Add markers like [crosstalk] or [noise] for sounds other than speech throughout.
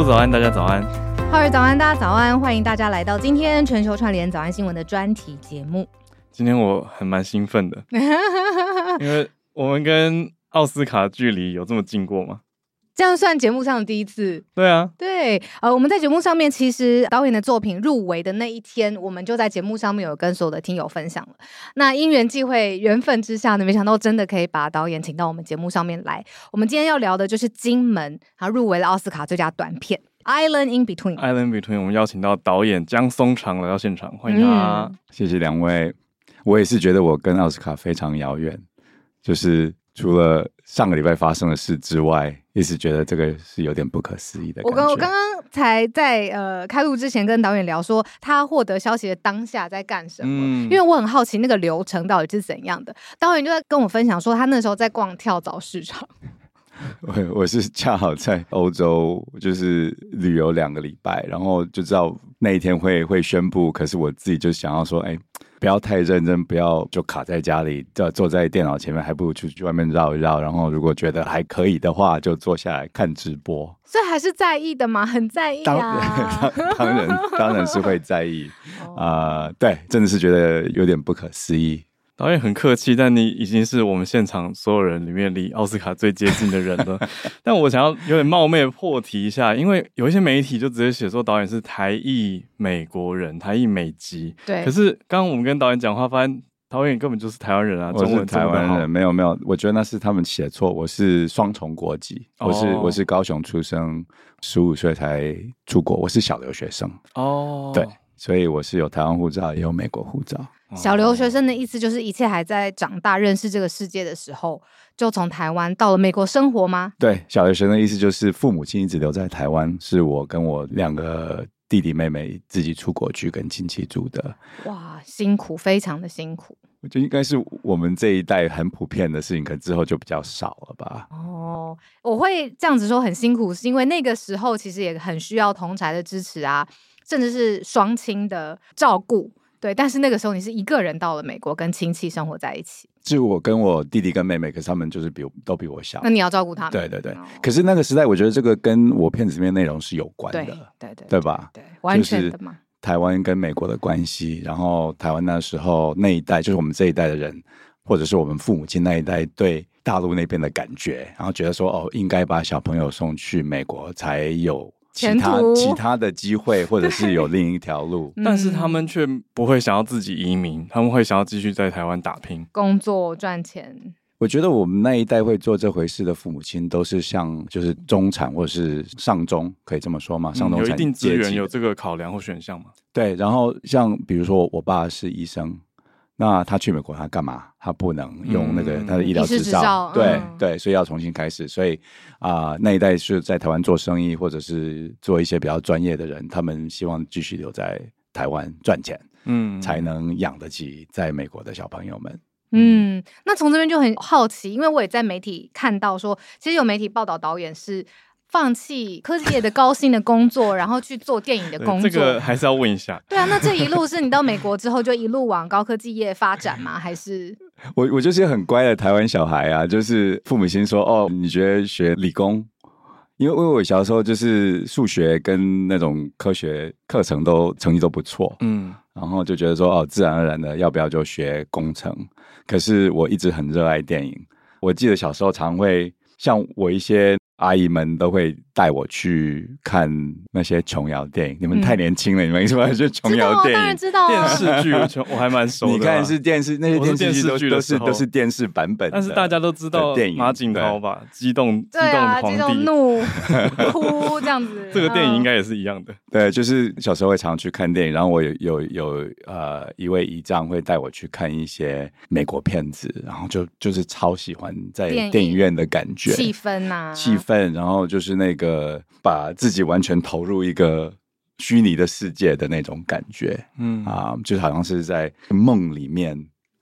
早安，大家早安。浩儿早安，大家早安。欢迎大家来到今天全球串联早安新闻的专题节目。今天我还蛮兴奋的，因为我们跟奥斯卡距离有这么近过吗？这样算节目上的第一次。对啊，对，呃，我们在节目上面其实导演的作品入围的那一天，我们就在节目上面有跟所有的听友分享了。那因缘际会、缘分之下呢，没想到真的可以把导演请到我们节目上面来。我们今天要聊的就是《金门》，他入围了奥斯卡最佳短片《Island in Between》。Island Between，我们邀请到导演江松长来到现场，欢迎他。嗯、谢谢两位，我也是觉得我跟奥斯卡非常遥远，就是。除了上个礼拜发生的事之外，一直觉得这个是有点不可思议的。我刚我刚刚才在呃开录之前跟导演聊说，他获得消息的当下在干什么？嗯，因为我很好奇那个流程到底是怎样的。导演就在跟我分享说，他那时候在逛跳蚤市场。[laughs] 我我是恰好在欧洲，就是旅游两个礼拜，然后就知道那一天会会宣布。可是我自己就想要说，哎。不要太认真，不要就卡在家里，就坐在电脑前面，还不如出去外面绕一绕。然后如果觉得还可以的话，就坐下来看直播。所以还是在意的嘛，很在意啊。[laughs] 当，当然，当然是会在意啊、呃。对，真的是觉得有点不可思议。导演很客气，但你已经是我们现场所有人里面离奥斯卡最接近的人了。[laughs] 但我想要有点冒昧的破题一下，因为有一些媒体就直接写说导演是台裔美国人，台裔美籍。对。可是刚刚我们跟导演讲话，发现导演根本就是台湾人啊，我是台湾人，没有没有，我觉得那是他们写错，我是双重国籍，哦、我是我是高雄出生，十五岁才出国，我是小留学生。哦。对，所以我是有台湾护照，也有美国护照。小留学生的意思就是一切还在长大、认识这个世界的时候，就从台湾到了美国生活吗？对，小留学生的意思就是父母亲一直留在台湾，是我跟我两个弟弟妹妹自己出国去跟亲戚住的。哇，辛苦，非常的辛苦。我觉得应该是我们这一代很普遍的事情，可之后就比较少了吧？哦，我会这样子说很辛苦，是因为那个时候其实也很需要同侪的支持啊，甚至是双亲的照顾。对，但是那个时候你是一个人到了美国，跟亲戚生活在一起。就我跟我弟弟跟妹妹，可是他们就是比都比我小。那你要照顾他们？对对对。可是那个时代，我觉得这个跟我片子里面内容是有关的，对对对，对吧？对，完全的嘛。台湾跟美国的关系，然后台湾那时候那一代，就是我们这一代的人，或者是我们父母亲那一代对大陆那边的感觉，然后觉得说哦，应该把小朋友送去美国才有。其他其他的机会，或者是有另一条路，[laughs] 但是他们却不会想要自己移民，[laughs] 他们会想要继续在台湾打拼、工作赚钱。我觉得我们那一代会做这回事的父母亲，都是像就是中产或者是上中，可以这么说吗？上中产、嗯、有一定资源，有这个考量或选项吗？对，然后像比如说我爸是医生。那他去美国，他干嘛？他不能用那个他的医疗执照，嗯、照对、嗯、对，所以要重新开始。所以啊、呃，那一代是在台湾做生意，或者是做一些比较专业的人，他们希望继续留在台湾赚钱，嗯，才能养得起在美国的小朋友们。嗯，那从这边就很好奇，因为我也在媒体看到说，其实有媒体报道导演是。放弃科技业的高薪的工作，然后去做电影的工作，这个还是要问一下。对啊，那这一路是你到美国之后就一路往高科技业发展吗？[laughs] 还是我我就是很乖的台湾小孩啊，就是父母亲说哦，你觉得学理工因为因为我小时候就是数学跟那种科学课程都成绩都不错，嗯，然后就觉得说哦，自然而然的要不要就学工程？可是我一直很热爱电影，我记得小时候常会像我一些。阿姨们都会带我去看那些琼瑶电影。你们太年轻了，嗯、你们什么是琼瑶电影？当然知道电视剧，我还蛮熟的。你看是电视，那些电视剧都是都是都是电视版本。但是大家都知道电影马景涛吧？激动激动皇帝，激动怒哭这样子。[laughs] 这个电影应该也是一样的。对，就是小时候会常去看电影，然后我有有有呃一位姨丈会带我去看一些美国片子，然后就就是超喜欢在电影院的感觉，气氛呐，气氛。然后就是那个把自己完全投入一个虚拟的世界的那种感觉，嗯啊，就好像是在梦里面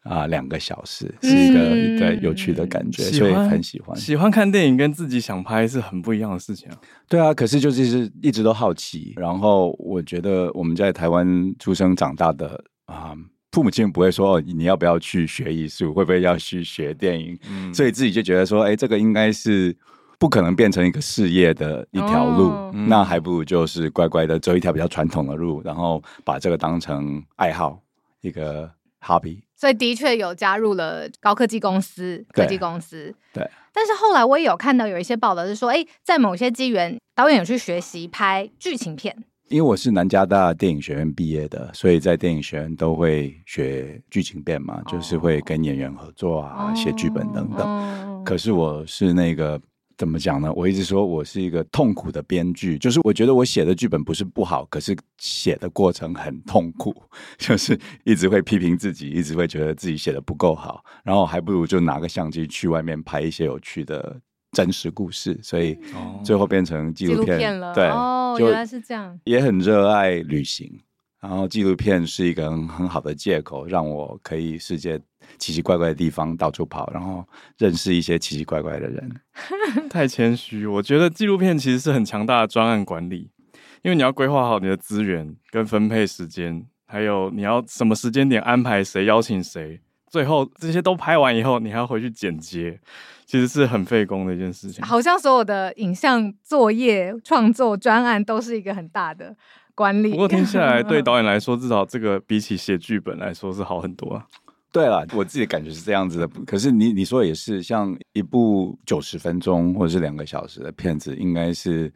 啊，两个小时是一个对有趣的感觉，所以很喜欢。喜欢看电影跟自己想拍是很不一样的事情啊。对啊，可是就是一直都好奇。然后我觉得我们在台湾出生长大的啊，父母亲不会说你要不要去学艺术，会不会要去学电影，嗯，所以自己就觉得说，哎，这个应该是。不可能变成一个事业的一条路，哦，那还不如就是乖乖的走一条比较传统的路，然后把这个当成爱好，一个 hobby。所以的确有加入了高科技公司，科技公司。对。但是后来我也有看到有一些报道是说，哎，在某些机缘，导演有去学习拍剧情片。因为我是南加大电影学院毕业的，所以在电影学院都会学剧情片嘛，哦，就是会跟演员合作啊，写剧本等等，哦。可是我是那个。怎么讲呢？我一直说我是一个痛苦的编剧，就是我觉得我写的剧本不是不好，可是写的过程很痛苦，[laughs] 就是一直会批评自己，一直会觉得自己写的不够好，然后还不如就拿个相机去外面拍一些有趣的真实故事，所以最后变成纪录片，了。对，哦，原来是这样。也很热爱旅行。然后纪录片是一个很很好的借口，让我可以世界奇奇怪怪的地方到处跑，然后认识一些奇奇怪怪的人。[laughs] 太谦虚，我觉得纪录片其实是很强大的专案管理，因为你要规划好你的资源跟分配时间，还有你要什么时间点安排谁邀请谁，最后这些都拍完以后，你还要回去剪接，[laughs] 其实是很费工的一件事情。好像所有的影像作业、创作专案都是一个很大的。管理。不过听下来，对导演来说，至少这个比起写剧本来说是好很多啊。[laughs] 对了，我自己的感觉是这样子的。可是你你说也是，像一部九十分钟或者是两个小时的片子，应该是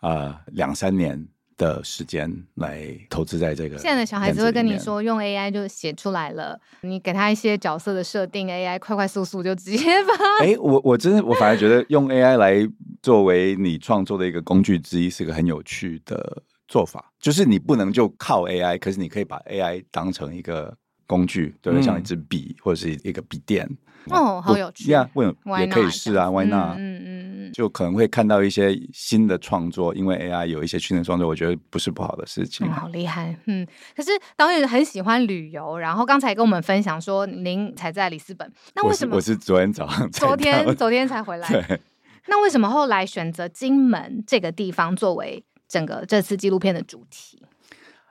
啊两三年的时间来投资在这个。现在的小孩子会跟你说，用 AI 就写出来了，你给他一些角色的设定，AI 快快速速就直接把。哎，[laughs] 我我真的我反而觉得用 AI 来作为你创作的一个工具之一，是个很有趣的。做法就是你不能就靠 AI，可是你可以把 AI 当成一个工具，对不对？像一支笔或者是一个笔电。哦，好有趣呀！问也可以试啊，Why not？嗯嗯嗯，就可能会看到一些新的创作，因为 AI 有一些新的创作，我觉得不是不好的事情。好厉害，嗯。可是导演很喜欢旅游，然后刚才跟我们分享说，您才在里斯本，那为什么？我是，我是昨天早上，昨天 [laughs] 昨天才回来。对。那为什么后来选择金门这个地方作为？整个这次纪录片的主题，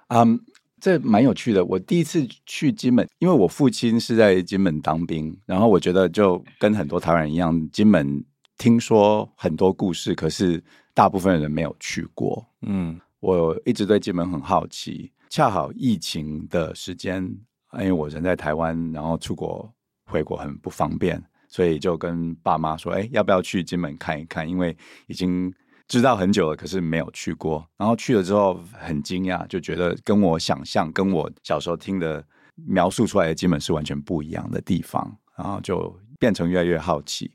嗯，um, 这蛮有趣的。我第一次去金门，因为我父亲是在金门当兵，然后我觉得就跟很多台湾人一样，金门听说很多故事，可是大部分人没有去过。嗯，我一直对金门很好奇，恰好疫情的时间，因为我人在台湾，然后出国回国很不方便，所以就跟爸妈说：“哎，要不要去金门看一看？”因为已经。知道很久了，可是没有去过。然后去了之后很惊讶，就觉得跟我想象、跟我小时候听的描述出来的基本是完全不一样的地方。然后就变成越来越好奇，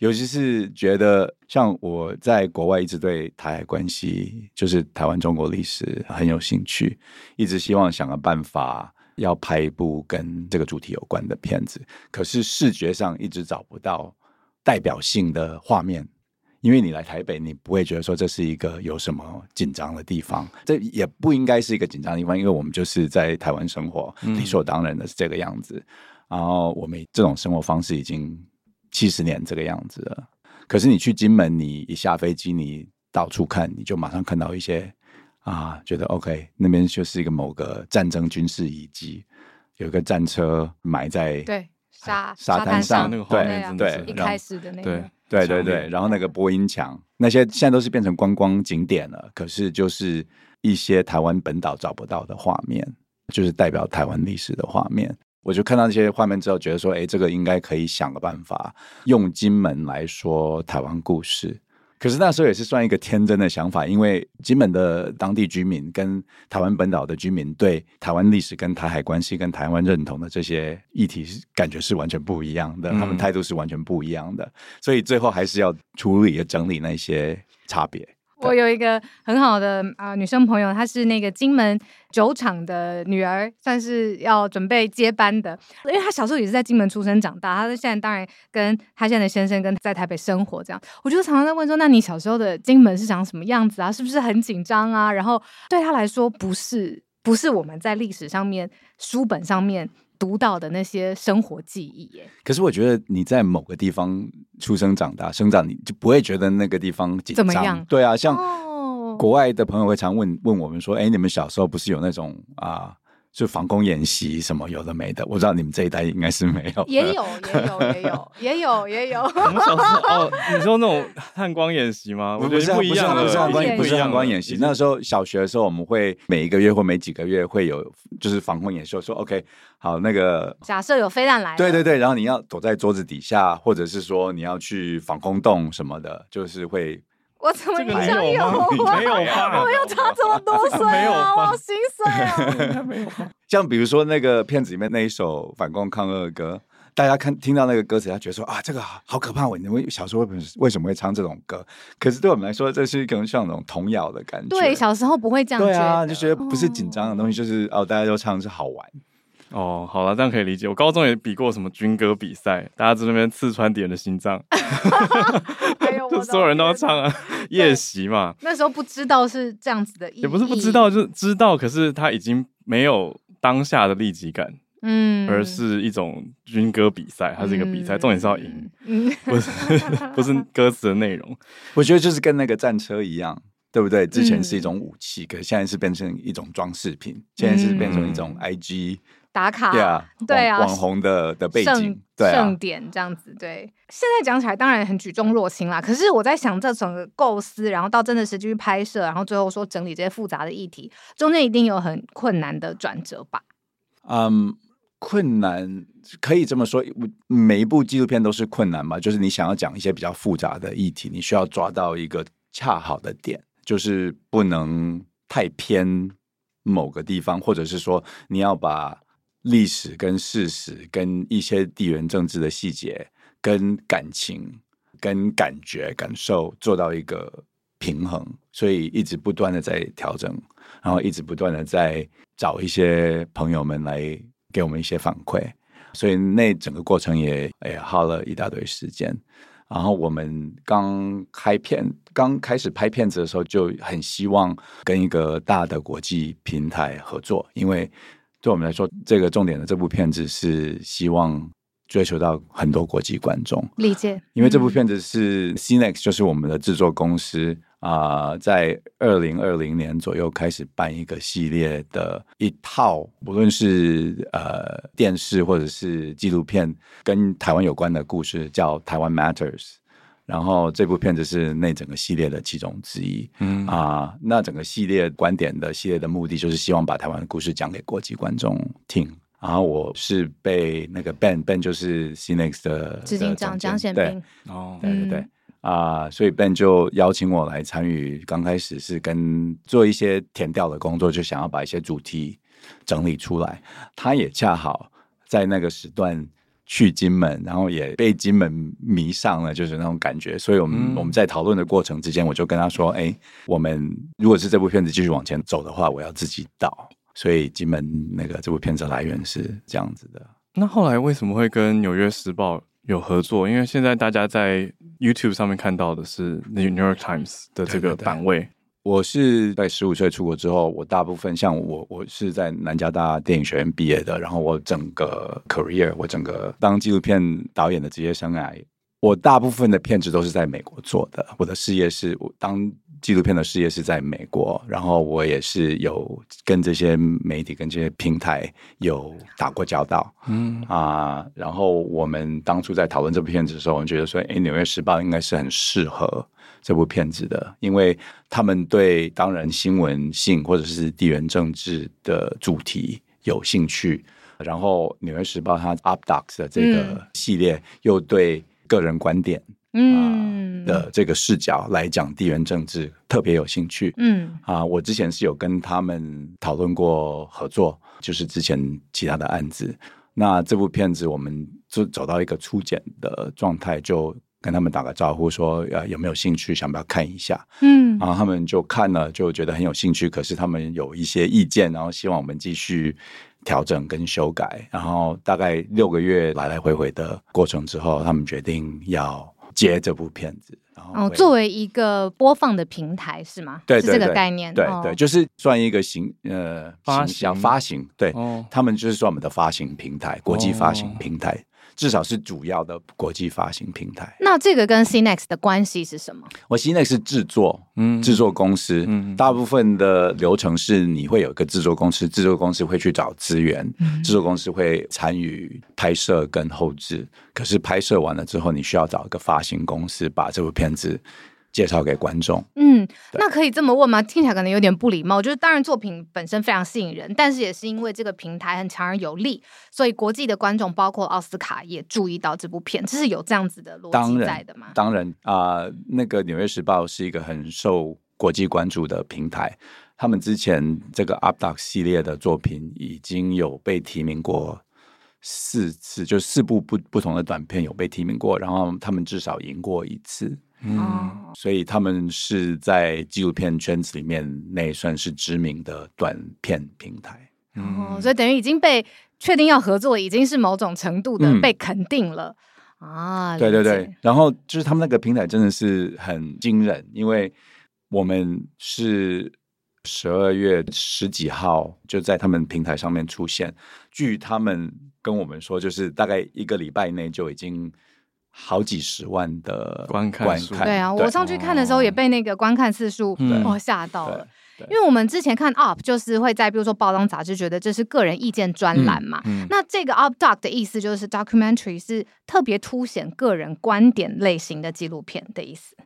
尤其是觉得像我在国外一直对台海关系，就是台湾中国历史很有兴趣，一直希望想个办法要拍一部跟这个主题有关的片子。可是视觉上一直找不到代表性的画面。因为你来台北，你不会觉得说这是一个有什么紧张的地方，这也不应该是一个紧张的地方，因为我们就是在台湾生活，理所当然的是这个样子。嗯、然后我们这种生活方式已经七十年这个样子了。可是你去金门，你一下飞机，你到处看，你就马上看到一些啊，觉得 OK，那边就是一个某个战争军事遗迹，有一个战车埋在对沙沙滩上，沙滩上那个画面，对对，一开始的那个。对对对，然后那个播音墙，那些现在都是变成观光景点了。可是就是一些台湾本岛找不到的画面，就是代表台湾历史的画面。我就看到这些画面之后，觉得说，哎，这个应该可以想个办法，用金门来说台湾故事。可是那时候也是算一个天真的想法，因为金门的当地居民跟台湾本岛的居民对台湾历史、跟台海关系、跟台湾认同的这些议题，是感觉是完全不一样的，他们态度是完全不一样的，所以最后还是要处理、整理那些差别。我有一个很好的啊、女生朋友，她是那个金门酒厂的女儿，算是要准备接班的。因为她小时候也是在金门出生长大，她现在当然跟她现在的先生跟在台北生活这样。我就常常在问说，那你小时候的金门是长什么样子啊？是不是很紧张啊？然后对她来说，不是，不是我们在历史上面书本上面。读到的那些生活记忆，耶。可是我觉得你在某个地方出生长大、生长，你就不会觉得那个地方紧张。怎么样？对啊，像国外的朋友会常问问我们说：“哎，你们小时候不是有那种啊？”就防空演习什么有的没的，我知道你们这一代应该是没有。[laughs] 也有，也有，也有，也有，也有。我们小时候哦，你说那种汉光演习吗？我觉得不一样，不是汉光，不是汉光演习。那时候小学的时候，我们会每一个月或每几个月会有，就是防空演习，说 OK，好，那个假设有飞弹来，对对对，然后你要躲在桌子底下，或者是说你要去防空洞什么的，就是会。我怎么印象有？没有 [laughs] 我又差这么多岁啊！我好心碎啊！[laughs] 没有。像比如说那个片子里面那一首反共抗俄歌，大家看听到那个歌词，他觉得说啊，这个好可怕！我你们小时候为为什么会唱这种歌？可是对我们来说，这是一种像那种童谣的感觉。对，小时候不会这样觉得。对啊，就觉得不是紧张的东西，就是哦，大家都唱是好玩。哦，好了，这样可以理解。我高中也比过什么军歌比赛，大家在那边刺穿敌人的心脏，[laughs] [laughs] 就所有人都要唱啊，[laughs] 夜袭嘛。那时候不知道是这样子的意，也不是不知道，就是知道，可是他已经没有当下的立即感，嗯，而是一种军歌比赛，它是一个比赛，嗯、重点是要赢，嗯，不是不是歌词的内容。我觉得就是跟那个战车一样，对不对？之前是一种武器，嗯、可是现在是变成一种装饰品，现在是变成一种 IG。打卡，对啊，对啊，网红的的背景，盛对啊，盛典这样子，对。现在讲起来当然很举重若轻啦，可是我在想，这整个构思，然后到真的实际去拍摄，然后最后说整理这些复杂的议题，中间一定有很困难的转折吧？嗯，困难可以这么说，每一部纪录片都是困难嘛，就是你想要讲一些比较复杂的议题，你需要抓到一个恰好的点，就是不能太偏某个地方，或者是说你要把。历史跟事实，跟一些地缘政治的细节，跟感情、跟感觉、感受做到一个平衡，所以一直不断的在调整，然后一直不断的在找一些朋友们来给我们一些反馈，所以那整个过程也也耗了一大堆时间。然后我们刚开片，刚开始拍片子的时候，就很希望跟一个大的国际平台合作，因为。对我们来说，这个重点的这部片子是希望追求到很多国际观众理解，因为这部片子是 CineX 就是我们的制作公司啊、呃，在二零二零年左右开始办一个系列的一套，无论是呃电视或者是纪录片跟台湾有关的故事，叫台湾 Matters。然后这部片子是那整个系列的其中之一，嗯啊，那整个系列观点的系列的目的就是希望把台湾的故事讲给国际观众听。然后我是被那个 Ben Ben 就是 CineX 的执行长江显斌，哦，对对对啊，所以 Ben 就邀请我来参与。刚开始是跟做一些填调的工作，就想要把一些主题整理出来。他也恰好在那个时段。去金门，然后也被金门迷上了，就是那种感觉。所以，我们、嗯、我们在讨论的过程之间，我就跟他说：“哎，我们如果是这部片子继续往前走的话，我要自己导。”所以，金门那个这部片子来源是这样子的。那后来为什么会跟《纽约时报》有合作？因为现在大家在 YouTube 上面看到的是《New York Times》的这个版位。对对对我是在十五岁出国之后，我大部分像我，我是在南加大电影学院毕业的。然后我整个 career，我整个当纪录片导演的职业生涯，我大部分的片子都是在美国做的，我的事业是我当纪录片的事业是在美国，然后我也是有跟这些媒体、跟这些平台有打过交道，嗯啊、呃，然后我们当初在讨论这部片子的时候，我们觉得说，哎，《纽约时报》应该是很适合这部片子的，因为他们对当然新闻性或者是地缘政治的主题有兴趣，然后《纽约时报》它 UpDocs 的这个系列又对个人观点。嗯的这个视角来讲地缘政治特别有兴趣。嗯啊，我之前是有跟他们讨论过合作，就是之前其他的案子。那这部片子我们就走到一个初剪的状态，就跟他们打个招呼，说呃有没有兴趣，想不要看一下？嗯，然后他们就看了，就觉得很有兴趣。可是他们有一些意见，然后希望我们继续调整跟修改。然后大概六个月来来回回的过程之后，他们决定要。接这部片子，然后哦，作为一个播放的平台是吗？对，对，对，是这个概念。对对，就是算一个行呃发行发行，对，哦、他们就是算我们的发行平台，国际发行平台。哦至少是主要的国际发行平台。那这个跟 CNEX 的关系是什么？我 CNEX 是制作，嗯，制作公司，嗯，大部分的流程是你会有一个制作公司，制作公司会去找资源，嗯，制作公司会参与拍摄跟后置。可是拍摄完了之后，你需要找一个发行公司把这部片子。介绍给观众，嗯，那可以这么问吗？听起来可能有点不礼貌。就是当然作品本身非常吸引人，但是也是因为这个平台很强而有力，所以国际的观众，包括奥斯卡也注意到这部片，这是有这样子的逻辑在的吗？当然啊、呃，那个《纽约时报》是一个很受国际关注的平台，他们之前这个 UpDoc 系列的作品已经有被提名过四次，就四部不不同的短片有被提名过，然后他们至少赢过一次。嗯，所以他们是在纪录片圈子里面，那算是知名的短片平台。哦，所以等于已经被确定要合作，已经是某种程度的被肯定了、嗯、啊。对对对，然后就是他们那个平台真的是很惊人，因为我们是十二月十几号就在他们平台上面出现，据他们跟我们说，就是大概一个礼拜内就已经。好几十万的观看，观看。对啊，对。我上去看的时候也被那个观看次数哦吓到了，因为我们之前看 UP 就是会在比如说报章杂志觉得这是个人意见专栏嘛，嗯嗯、那这个 UpDoc 的意思就是 documentary 是特别凸显个人观点类型的纪录片的意思。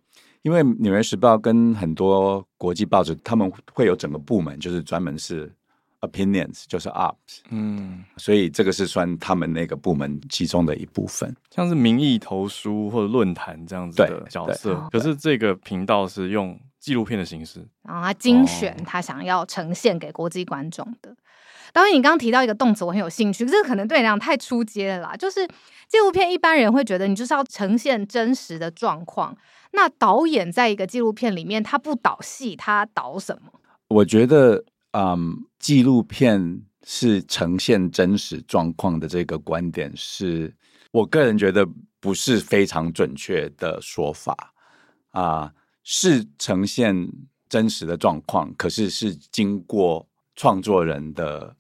因为纽约时报跟很多国际报纸他们会有整个部门，就是专门是。Opinions 就是 ups 嗯，所以这个是算他们那个部门其中的一部分，像是民意投书或者论坛这样子的角色。可是这个频道是用纪录片的形式，然后他精选他想要呈现给国际观众的。导演，你刚刚提到一个动词，我很有兴趣，这个可能对你来讲太出街了啦。就是纪录片一般人会觉得你就是要呈现真实的状况，那导演在一个纪录片里面，他不导戏，他导什么？我觉得。嗯，纪录片是呈现真实状况的这个观点，是我个人觉得不是非常准确的说法啊，是呈现真实的状况，可是是经过创作人的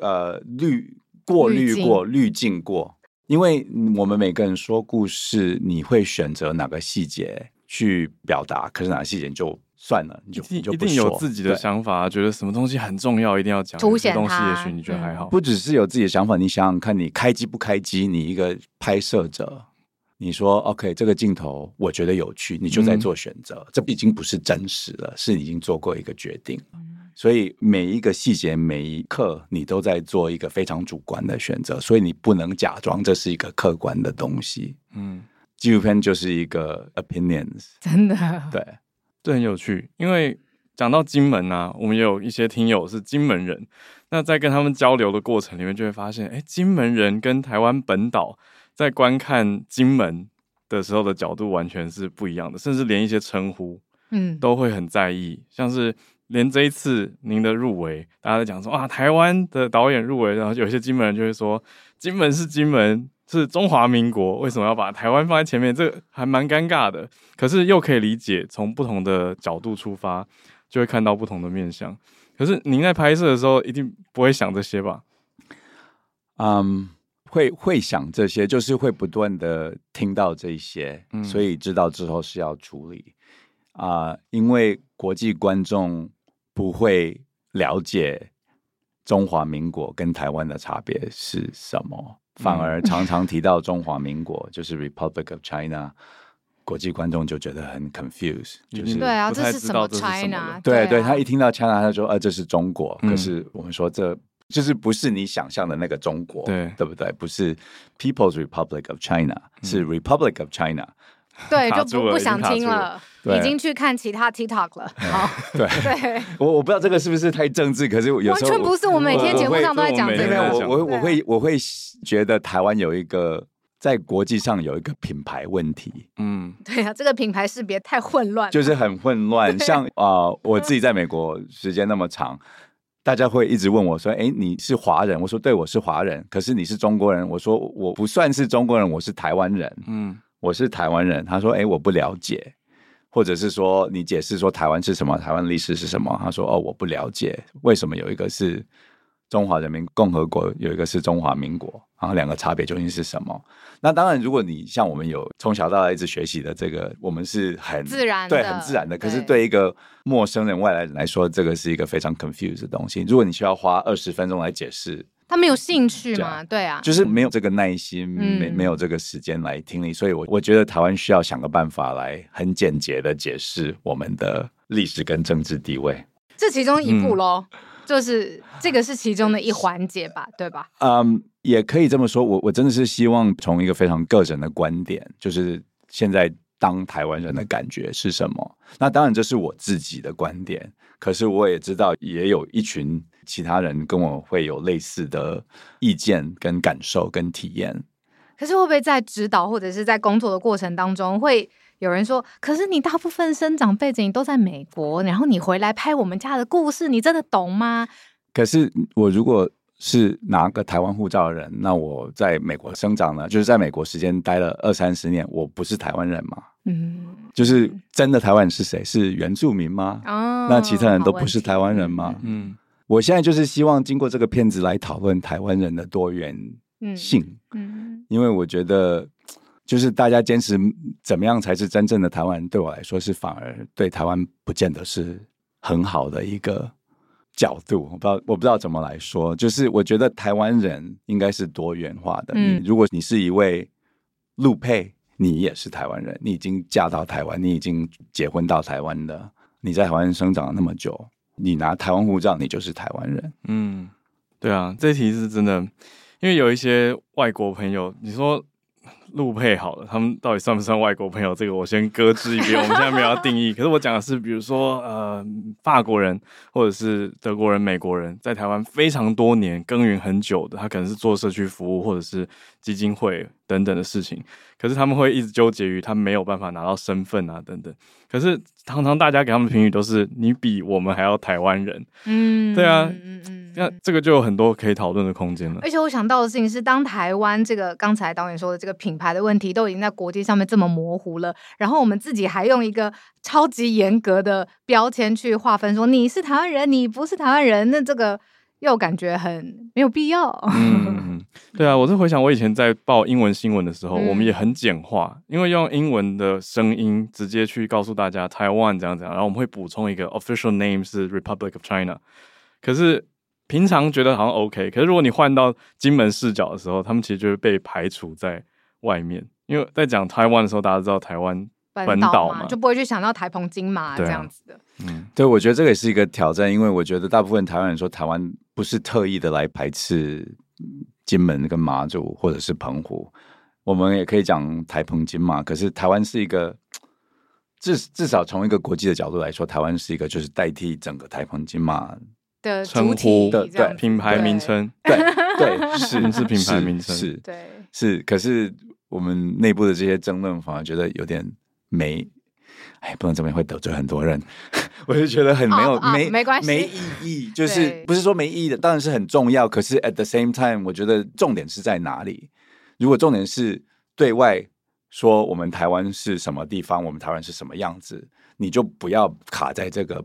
呃滤过滤过滤镜过，因为我们每个人说故事，你会选择哪个细节去表达，可是哪个细节就。算了，你就你就一定有自己的想法，觉得什么东西很重要，一定要讲。凸显东西，也许你觉得还好。不只是有自己的想法，你想想看，你开机不开机，你一个拍摄者，你说 OK，这个镜头我觉得有趣，你就在做选择，嗯、这已经不是真实了，是已经做过一个决定。嗯、所以每一个细节，每一刻，你都在做一个非常主观的选择，所以你不能假装这是一个客观的东西。嗯，纪录片就是一个 opinions，真的对。这很有趣，因为讲到金门啊，我们也有一些听友是金门人。那在跟他们交流的过程里面，就会发现，哎，金门人跟台湾本岛在观看金门的时候的角度完全是不一样的，甚至连一些称呼，嗯，都会很在意。嗯、像是连这一次您的入围，大家在讲说啊，台湾的导演入围，然后有些金门人就会说，金门是金门。是中华民国，为什么要把台湾放在前面？这个还蛮尴尬的，可是又可以理解，从不同的角度出发，就会看到不同的面相。可是您在拍摄的时候，一定不会想这些吧？嗯，会会想这些，就是会不断的听到这些，嗯、所以知道之后是要处理啊、呃，因为国际观众不会了解中华民国跟台湾的差别是什么，反而常常提到中华民国就是 Republic of China。国际观众就觉得很 confused，就是对啊，这是什么 China？对对，他一听到 China，他就说，呃，这是中国。可是我们说，这就是不是你想象的那个中国，对对不对？不是 People's Republic of China，是 Republic of China。对，就不不想听了，已经去看其他 TikTok 了。好，对对，[laughs] 我我不知道这个是不是太政治，可是有时候完全不是。我每天节目上都在讲这个，我我我会我会觉得台湾有一个。在国际上有一个品牌问题，嗯，对啊，这个品牌识别太混乱，就是很混乱。像啊、呃，我自己在美国时间那么长，大家会一直问我说：“哎，你是华人？”我说：“对，我是华人。”可是你是中国人？我说：“我不算是中国人，我是台湾人。”嗯，我是台湾人。他说：“哎，我不了解。”或者是说你解释说台湾是什么？台湾历史是什么？他说：“哦，我不了解，为什么有一个是？”中华人民共和国有一个是中华民国，然后两个差别究竟是什么？那当然，如果你像我们有从小到大一直学习的这个，我们是很自然，对，很自然的。可是对一个陌生人、外来人来说，这个是一个非常 confused 的东西。如果你需要花二十分钟来解释，他没有兴趣嘛？对啊，就是没有这个耐心，没没有这个时间来听你。所以我我觉得台湾需要想个办法来很简洁的解释我们的历史跟政治地位。这其中一步喽。嗯就是这个是其中的一环节吧，对吧？嗯，um, 也可以这么说。我我真的是希望从一个非常个人的观点，就是现在当台湾人的感觉是什么？那当然这是我自己的观点，可是我也知道也有一群其他人跟我会有类似的意见、跟感受、跟体验。可是会不会在指导或者是在工作的过程当中会？有人说，可是你大部分生长背景都在美国，然后你回来拍我们家的故事，你真的懂吗？可是我如果是拿个台湾护照的人，那我在美国生长呢，就是在美国时间待了二三十年，我不是台湾人吗？嗯，就是真的台湾人是谁？是原住民吗？哦，那其他人都不是台湾人吗？嗯，我现在就是希望经过这个片子来讨论台湾人的多元性，嗯，嗯，因为我觉得。就是大家坚持怎么样才是真正的台湾人，对我来说是反而对台湾不见得是很好的一个角度。我不知道，我不知道怎么来说。就是我觉得台湾人应该是多元化的。嗯，如果你是一位陆配，你也是台湾人，你已经嫁到台湾，你已经结婚到台湾的，你在台湾生长了那么久，你拿台湾护照，你就是台湾人。嗯，对啊，这题是真的，因为有一些外国朋友，你说。陆配好了，他们到底算不算外国朋友？这个我先搁置一边，我们现在没有要定义。可是我讲的是，比如说呃，法国人或者是德国人、美国人，在台湾非常多年耕耘很久的，他可能是做社区服务或者是基金会等等的事情。可是他们会一直纠结于他没有办法拿到身份啊等等。可是常常大家给他们的评语都是你比我们还要台湾人。嗯，对啊。嗯嗯。那这个就有很多可以讨论的空间了。而且我想到的事情是，当台湾这个刚才导演说的这个品牌的问题都已经在国际上面这么模糊了，然后我们自己还用一个超级严格的标签去划分，说你是台湾人，你不是台湾人，那这个又感觉很没有必要。嗯，[laughs] 对啊，我是回想我以前在报英文新闻的时候，嗯、我们也很简化，因为用英文的声音直接去告诉大家台湾这样这样，然后我们会补充一个 official name 是 Republic of China，可是。平常觉得好像 OK，可是如果你换到金门视角的时候，他们其实就会被排除在外面。因为在讲台湾的时候，大家知道台湾本岛嘛，就不会去想到台澎金马这样子的。嗯，对，我觉得这个也是一个挑战，因为我觉得大部分台湾人说台湾不是特意的来排斥金门跟马祖或者是澎湖，我们也可以讲台澎金马。可是台湾是一个至至少从一个国际的角度来说，台湾是一个就是代替整个台澎金马。的称呼的对品牌名称，[laughs] 对 [laughs] 对是是品牌名称，是对是。可是我们内部的这些争论，反而觉得有点没，哎，不能这么会得罪很多人。[laughs] 我就觉得很没有没没关系没意义，就是不是说没意义的，当然是很重要。可是 at the same time，我觉得重点是在哪里？如果重点是对外说我们台湾是什么地方，我们台湾是什么样子，你就不要卡在这个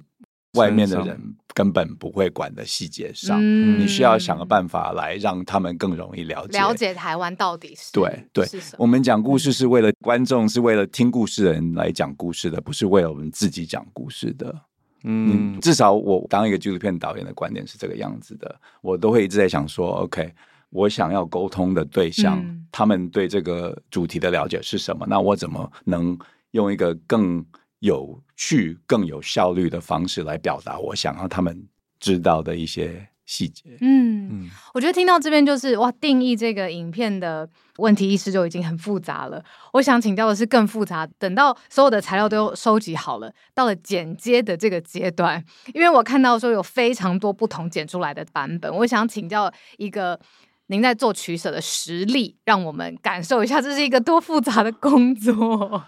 外面的人。根本不会管的细节上，嗯、你需要想个办法来让他们更容易了解了解台湾到底是对对。我们讲故事是为了观众，是为了听故事的人来讲故事的，不是为了我们自己讲故事的。嗯，至少我当一个纪录片导演的观点是这个样子的，我都会一直在想说，OK，我想要沟通的对象，嗯、他们对这个主题的了解是什么？那我怎么能用一个更有趣、更有效率的方式来表达我想要他们知道的一些细节？嗯嗯，我觉得听到这边就是哇，定义这个影片的。问题意识就已经很复杂了。我想请教的是更复杂。等到所有的材料都收集好了，到了剪接的这个阶段，因为我看到说有非常多不同剪出来的版本，我想请教一个您在做取舍的实力，让我们感受一下这是一个多复杂的工作。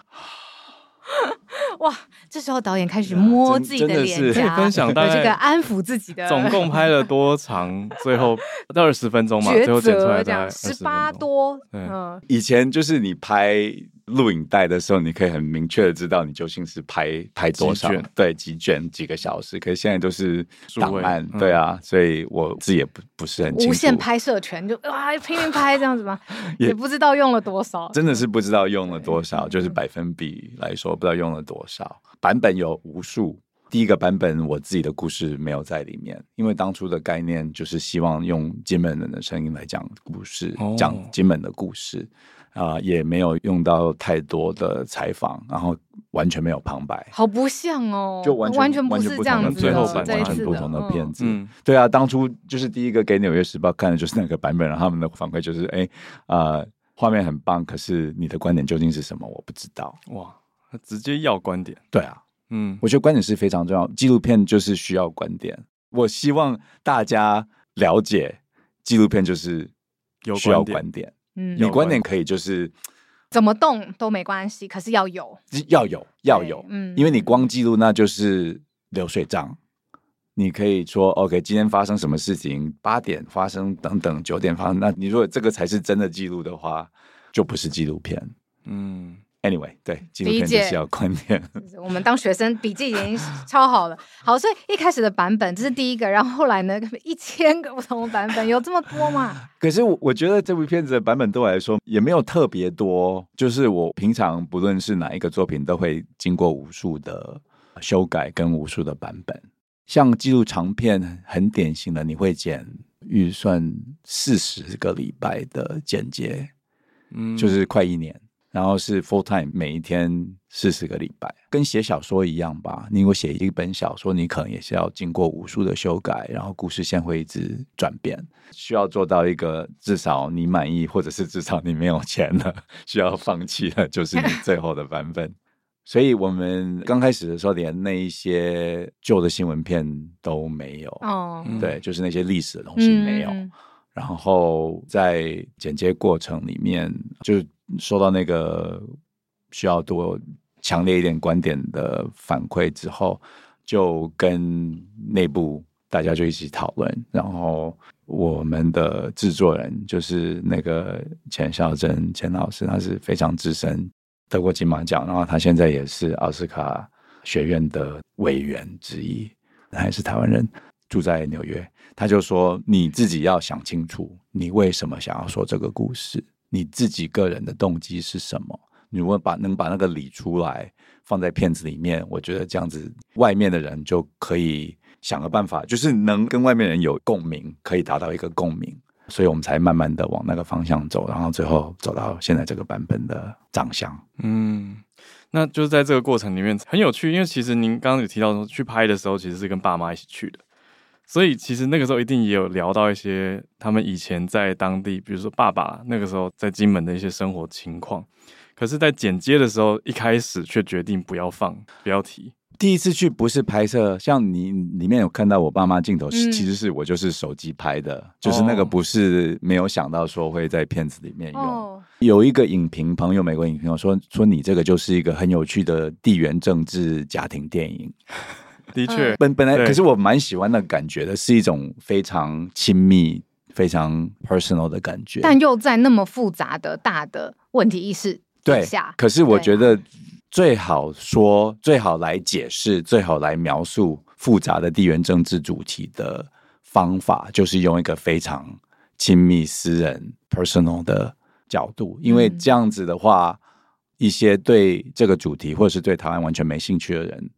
[laughs] 哇！这时候导演开始摸自己的脸颊，分享大概这个安抚自己的。总共拍了多长？[laughs] 最后到二十分钟嘛，最后剪出来这样十八多。嗯，以前就是你拍。录影带的时候，你可以很明确的知道你究竟是拍拍多少，对，几卷几个小时。可是现在都是档案，对啊，所以我自己也不不是很清楚。无限拍摄权就哇拼命拍这样子吗？[laughs] 也不知道用了多少，真的是不知道用了多少，就是百分比来说不知道用了多少。版本有无数，第一个版本我自己的故事没有在里面，因为当初的概念就是希望用金门人的声音来讲故事，讲金门的故事。啊、呃，也没有用到太多的采访，然后完全没有旁白，好不像哦，就完全完全不是这样子，最后版完全不同的片子。嗯，对啊，当初就是第一个给《纽约时报》看的就是那个版本，然后他们的反馈就是，哎，啊、呃，画面很棒，可是你的观点究竟是什么？我不知道。哇，直接要观点。对啊，嗯，我觉得观点是非常重要，纪录片就是需要观点。我希望大家了解，纪录片就是需要观点。嗯，你观点可以就是怎么动都没关系，可是要有，要有，要有，嗯，因为你光记录那就是流水账。你可以说，OK，今天发生什么事情，八点发生等等，九点发生，那你如果这个才是真的记录的话，就不是纪录片，嗯。Anyway，对，纪录片就是要观念。[laughs] 我们当学生笔记已经超好了。好，所以一开始的版本这是第一个，然后后来呢，一千个不同的版本，有这么多吗？[laughs] 可是我我觉得这部片子的版本对我来说也没有特别多。就是我平常不论是哪一个作品，都会经过无数的修改跟无数的版本。像记录长片，很典型的，你会剪预算四十个礼拜的剪接，嗯，就是快一年。然后是 full time，每一天四十个礼拜，跟写小说一样吧。你如果写一本小说，你可能也是要经过无数的修改，然后故事线会一直转变，需要做到一个至少你满意，或者是至少你没有钱了，需要放弃了，就是你 [laughs] 最后的版本。所以我们刚开始的时候，连那一些旧的新闻片都没有。哦，对，就是那些历史的东西没有。嗯、然后在剪接过程里面，就。收到那个需要多强烈一点观点的反馈之后，就跟内部大家就一起讨论。然后我们的制作人就是那个钱孝珍钱老师，他是非常资深，得过金马奖，然后他现在也是奥斯卡学院的委员之一，他也是台湾人，住在纽约。他就说：“你自己要想清楚，你为什么想要说这个故事。”你自己个人的动机是什么？你如果把能把那个理出来，放在片子里面，我觉得这样子，外面的人就可以想个办法，就是能跟外面人有共鸣，可以达到一个共鸣，所以我们才慢慢的往那个方向走，然后最后走到现在这个版本的长相。嗯，那就是在这个过程里面很有趣，因为其实您刚刚有提到说去拍的时候，其实是跟爸妈一起去的。所以其实那个时候一定也有聊到一些他们以前在当地，比如说爸爸那个时候在金门的一些生活情况。可是，在剪接的时候，一开始却决定不要放，不要提。第一次去不是拍摄，像你里面有看到我爸妈镜头，嗯、其实是我就是手机拍的，就是那个不是没有想到说会在片子里面用。哦、有一个影评朋友，美国影评说说你这个就是一个很有趣的地缘政治家庭电影。的确，本本来可是我蛮喜欢的感觉的，是一种非常亲密、非常 personal 的感觉，但又在那么复杂的大的问题意识底下。对，可是我觉得最好说、最好来解释、最好来描述复杂的地缘政治主题的方法，就是用一个非常亲密、私人、personal 的角度，因为这样子的话，一些对这个主题或者是对台湾完全没兴趣的人，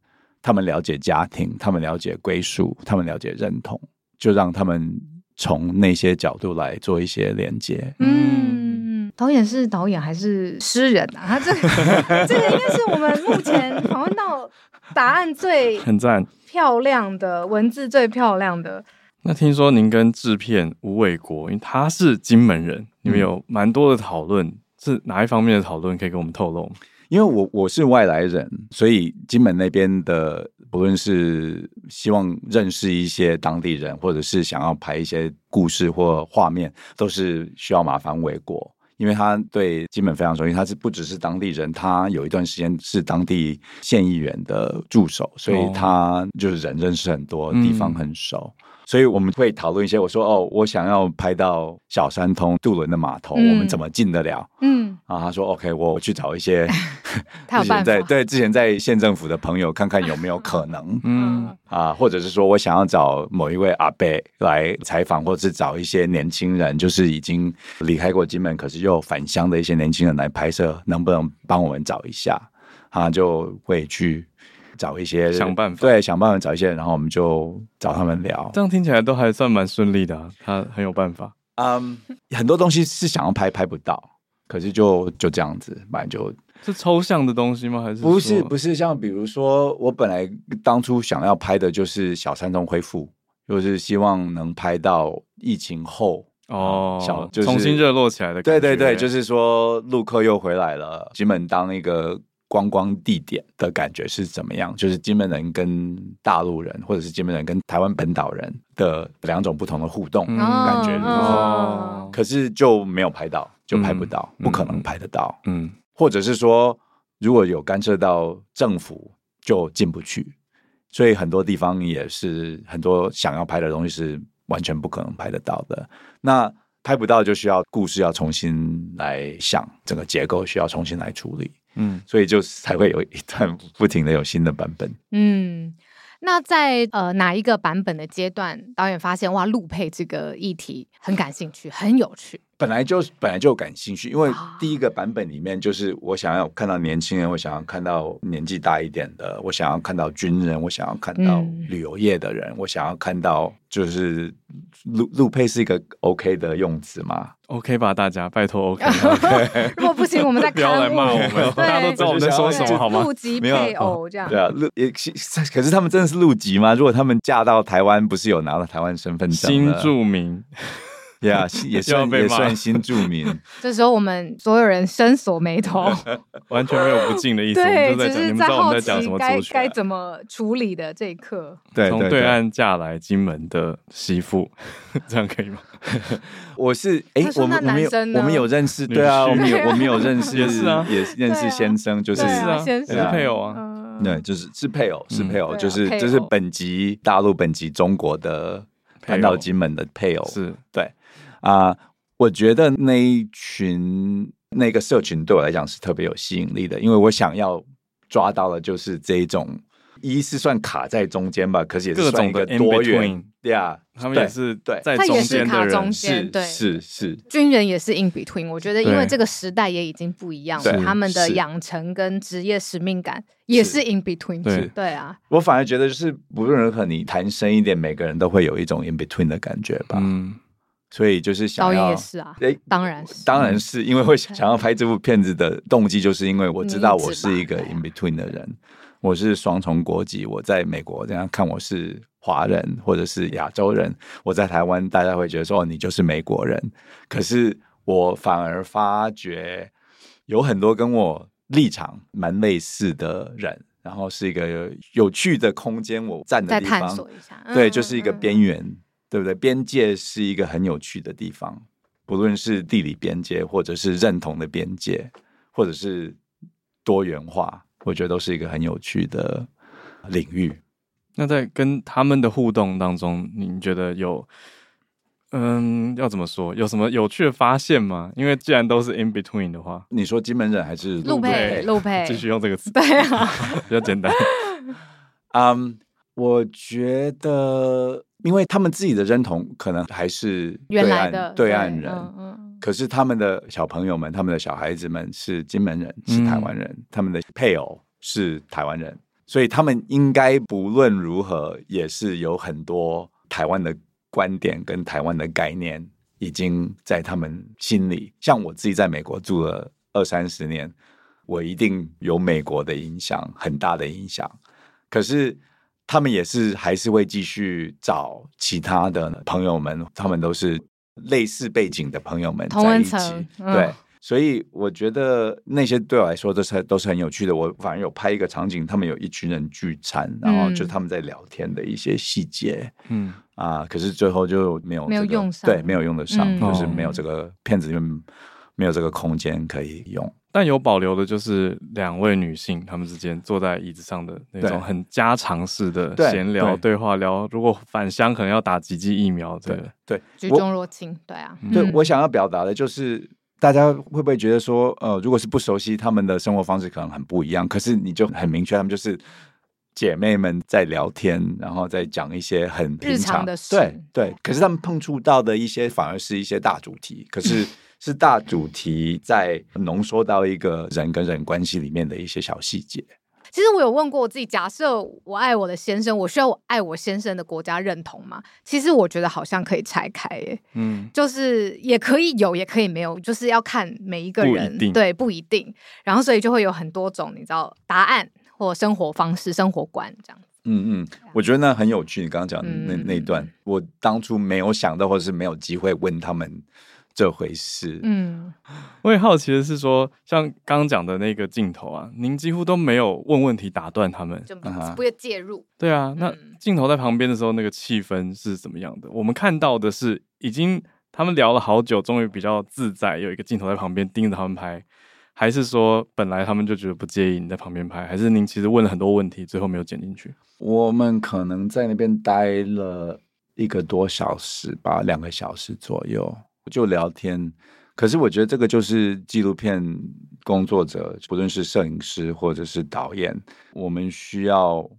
他们了解家庭，他们了解归属，他们了解认同，就让他们从那些角度来做一些连接。嗯，导演是导演还是诗人啊？他 [laughs] 这个 [laughs] 这个应该是我们目前访问到答案最很赞、漂亮的文字最漂亮的。那听说您跟制片吴伟国，因为他是金门人，你们有蛮多的讨论，是哪一方面的讨论？可以跟我们透露吗？因为我我是外来人，所以金门那边的不论是希望认识一些当地人，或者是想要拍一些故事或画面，都是需要麻烦伟国，因为他对金门非常熟悉。他是不只是当地人，他有一段时间是当地县议员的助手，所以他就是人认识很多地方很熟。嗯所以我们会讨论一些，我说哦，我想要拍到小三通渡轮的码头，嗯、我们怎么进得了？嗯，啊，他说 OK，我去找一些 [laughs] 之前在对之前在县政府的朋友，看看有没有可能，[laughs] 嗯啊，或者是说我想要找某一位阿伯来采访，或者是找一些年轻人，就是已经离开过金门，可是又返乡的一些年轻人来拍摄，能不能帮我们找一下？他就会去。找一些想办法，对，想办法找一些，然后我们就找他们聊。这样听起来都还算蛮顺利的啊，他很有办法。嗯，很多东西是想要拍拍不到，可是就就这样子，反正就是抽象的东西吗？还是不是？不是像比如说，我本来当初想要拍的就是小三中恢复，就是希望能拍到疫情后哦，小就是重新热络起来的感觉。对对对，就是说陆客又回来了，金门当一个。观光地点的感觉是怎么样？就是金门人跟大陆人，或者是金门人跟台湾本岛人的两种不同的互动感觉。哦，可是就没有拍到，就拍不到，嗯、不可能拍得到。嗯，或者是说，如果有干涉到政府，就进不去。所以很多地方也是很多想要拍的东西是完全不可能拍得到的。那拍不到，就需要故事要重新来想，整个结构需要重新来处理。嗯，所以就才会有一段不停的有新的版本。嗯，那在呃哪一个版本的阶段，导演发现哇，陆配这个议题很感兴趣，很有趣。本来就本来就感兴趣，因为第一个版本里面就是我想要看到年轻人，我想要看到年纪大一点的，我想要看到军人，我想要看到旅游业的人，嗯、我想要看到就是陆陆配是一个 OK 的用词嘛？OK 吧，大家拜托 OK。[laughs] 如果不行，我们再 [laughs] 不要来骂我们，大家都知道我们在说什么好吗？陆籍配偶这样对啊，陆也可是他们真的是陆籍吗？如果他们嫁到台湾，不是有拿到台湾身份证？新住民。对啊，也算也算新住民。[laughs] 这时候我们所有人深锁眉头，[laughs] 完全没有不敬的意思。对，只是在好奇该该怎么处理的这一刻。[laughs] 对，从对岸嫁来金门的媳妇，这样可以吗？我是哎，我们我们有我们有认识，对啊，我们有我们有认识，也是啊，也认识先生，就是是啊，是配偶啊，对，就是是配偶，是配偶，就是就是本籍大陆本籍中国的搬到金门的配偶，是。对。啊，uh, 我觉得那一群那个社群对我来讲是特别有吸引力的，因为我想要抓到的就是这一种，一是算卡在中间吧，可是也是算一个多元，对啊，他们也是对在中间的人，是是是，军人也是 in between。我觉得因为这个时代也已经不一样了，他们的养成跟职业使命感也是 in between。对对啊，我反而觉得就是不论如何，你谈深一点，每个人都会有一种 in between 的感觉吧。嗯。所以就是想要，导演也是啊，哎，当然是，当然是因为会想要拍这部片子的动机，就是因为我知道我是一个 in between 的人，我是双重国籍，我在美国这样看我是华人或者是亚洲人，我在台湾大家会觉得说，哦，你就是美国人，可是我反而发觉有很多跟我立场蛮类似的人，然后是一个有趣的空间，我站的地方，探索一下，对，就是一个边缘。对不对？边界是一个很有趣的地方，不论是地理边界，或者是认同的边界，或者是多元化，我觉得都是一个很有趣的领域。那在跟他们的互动当中，您觉得有，嗯，要怎么说？有什么有趣的发现吗？因为既然都是 in between 的话，你说金门人还是陆配？陆配，继续用这个词，对啊，[laughs] 比较简单。[laughs] 嗯。Um, 我觉得，因为他们自己的认同可能还是对岸的对岸人，嗯嗯，可是他们的小朋友们、他们的小孩子们是金门人，是台湾人，嗯、他们的配偶是台湾人，所以他们应该不论如何也是有很多台湾的观点跟台湾的概念已经在他们心里。像我自己在美国住了二三十年，我一定有美国的影响，很大的影响。可是。他们也是还是会继续找其他的朋友们，他们都是类似背景的朋友们在一起。嗯、对，所以我觉得那些对我来说都是都是很有趣的。我反而有拍一个场景，他们有一群人聚餐，然后就他们在聊天的一些细节。嗯啊，可是最后就没有、这个、没有用上，对，没有用得上，嗯、就是没有这个片子里面没有这个空间可以用。但有保留的就是两位女性，她们之间坐在椅子上的那种很家常式的闲聊对话，聊如果返乡可能要打几剂疫苗，对对，举重若轻，对啊。对，我想要表达的就是，大家会不会觉得说，呃，如果是不熟悉他们的生活方式，可能很不一样。可是你就很明确，他们就是姐妹们在聊天，然后再讲一些很平常，日常的事，对对。可是他们碰触到的一些，反而是一些大主题。可是。是大主题，在浓缩到一个人跟人关系里面的一些小细节。其实我有问过我自己，假设我爱我的先生，我需要我爱我先生的国家认同吗？其实我觉得好像可以拆开，耶，嗯，就是也可以有，也可以没有，就是要看每一个人，对，不一定。然后所以就会有很多种，你知道，答案或生活方式、生活观这样。嗯嗯，我觉得那很有趣。你刚刚讲的那、嗯、那段，我当初没有想到，或者是没有机会问他们。这回事，嗯，我也好奇的是说，像刚刚讲的那个镜头啊，您几乎都没有问问题打断他们，就不会介入。对啊，那镜头在旁边的时候，那个气氛是怎么样的？我们看到的是，已经他们聊了好久，终于比较自在，有一个镜头在旁边盯着他们拍，还是说本来他们就觉得不介意你在旁边拍？还是您其实问了很多问题，最后没有剪进去？我们可能在那边待了一个多小时吧，两个小时左右。就聊天，可是我觉得这个就是纪录片工作者，不论是摄影师或者是导演，我们需要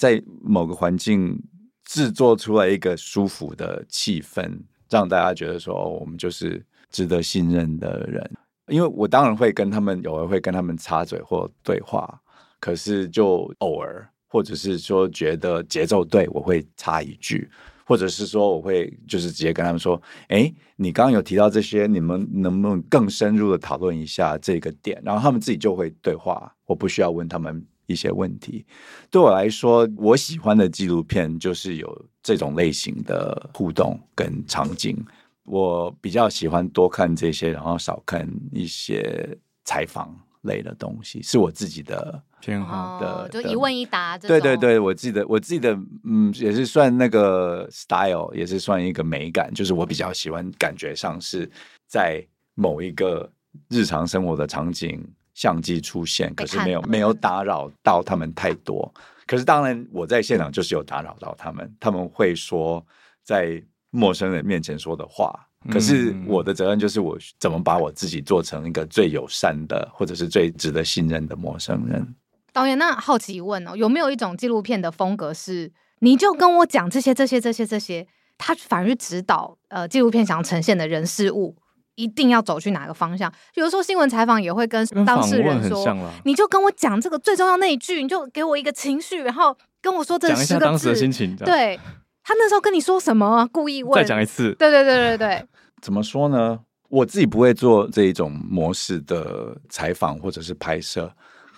在某个环境制作出来一个舒服的气氛，让大家觉得说，哦，我们就是值得信任的人。因为我当然会跟他们，偶尔会跟他们插嘴或对话，可是就偶尔，或者是说觉得节奏对，我会插一句。或者是说，我会就是直接跟他们说：“哎，你刚刚有提到这些，你们能不能更深入的讨论一下这个点？”然后他们自己就会对话，我不需要问他们一些问题。对我来说，我喜欢的纪录片就是有这种类型的互动跟场景。我比较喜欢多看这些，然后少看一些采访类的东西，是我自己的。挺好的，就一问一答。对对对，我记得我记得，嗯，也是算那个 style，也是算一个美感。就是我比较喜欢，感觉上是在某一个日常生活的场景，相机出现，可是没有没有打扰到他们太多。可是当然，我在现场就是有打扰到他们，他们会说在陌生人面前说的话。可是我的责任就是我怎么把我自己做成一个最友善的，或者是最值得信任的陌生人。导演，那好奇问哦，有没有一种纪录片的风格是，你就跟我讲这些、这些、这些、这些，他反而去指导呃纪录片想呈现的人事物，一定要走去哪个方向？比如说新闻采访也会跟当事人说，你就跟我讲这个最重要那一句，你就给我一个情绪，然后跟我说这十个字，讲一下当时的心情。对，他那时候跟你说什么啊？故意问，再讲一次。对对对对对。[laughs] 怎么说呢？我自己不会做这一种模式的采访或者是拍摄。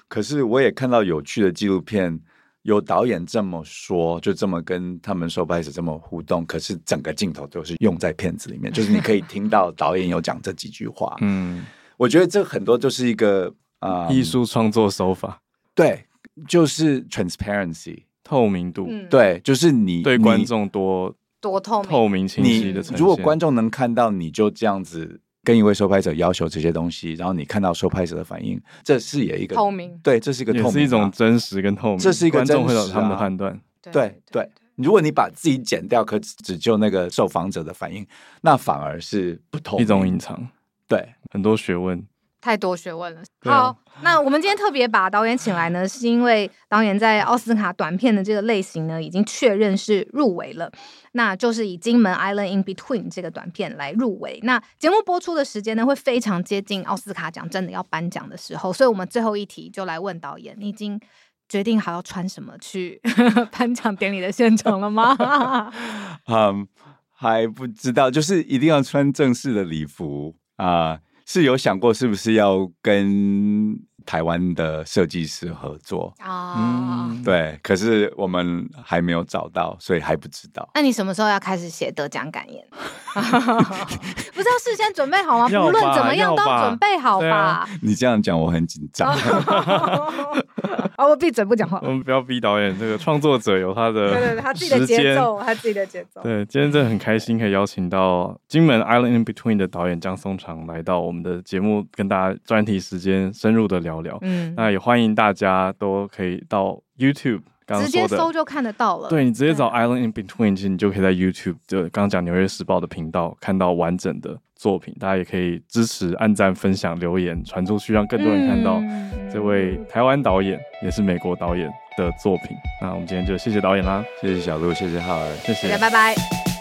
可是我也看到有趣的纪录片，有导演这么说，就这么跟他们说拍者这么互动。可是整个镜头都是用在片子里面，就是你可以 [laughs] 听到导演有讲这几句话。嗯，我觉得这很多就是一个啊、嗯、艺术创作手法。对，就是 transparency 透明度。嗯、对，就是你对观众多多透明、透明清晰的呈现。如果观众能看到，你就这样子。跟一位受拍者要求这些东西，然后你看到受拍者的反应，这是也一个透明，对，这是一个透明，也是一种真实跟透明。这是一个真实、啊、观众会有他们的判断。对对，对，如果你把自己剪掉，可只就那个受访者的反应，那反而是不透明，一种隐藏。对，很多学问。太多学问了。好，那我们今天特别把导演请来呢，是因为导演在奥斯卡短片的这个类型呢，已经确认是入围了。那就是以《金门 Island in Between》这个短片来入围。那节目播出的时间呢，会非常接近奥斯卡奖真的要颁奖的时候，所以我们最后一题就来问导演：你已经决定好要穿什么去 [laughs] 颁奖典礼的现场了吗？[laughs] 嗯，还不知道，就是一定要穿正式的礼服啊。呃是有想过是不是要跟台湾的设计师合作啊？嗯，对，可是我们还没有找到，所以还不知道。那你什么时候要开始写得奖感言？[laughs] 不是要事先准备好吗？不论怎么样都要准备好吧。啊、你这样讲我很紧张。啊，[laughs] 我闭嘴不讲话。我们不要逼导演，这个创作者有他的对对对，他自己的节奏，他自己的节奏。对，今天真的很开心，可以邀请到金门 Island in Between 的导演江松长来到我们的节目，跟大家专题时间深入的聊聊。嗯，那也欢迎大家都可以到 YouTube，刚刚直接搜就看得到了。对，你直接找 Island in Between，其实你就可以在 YouTube 就刚刚讲《纽约时报》的频道看到完整的作品。大家也可以支持、按赞、分享、留言传出去，让更多人看到这位台湾导演也是美国导演的作品。那我们今天就谢谢导演啦，谢谢小鹿，谢谢浩儿，谢谢，大家拜拜。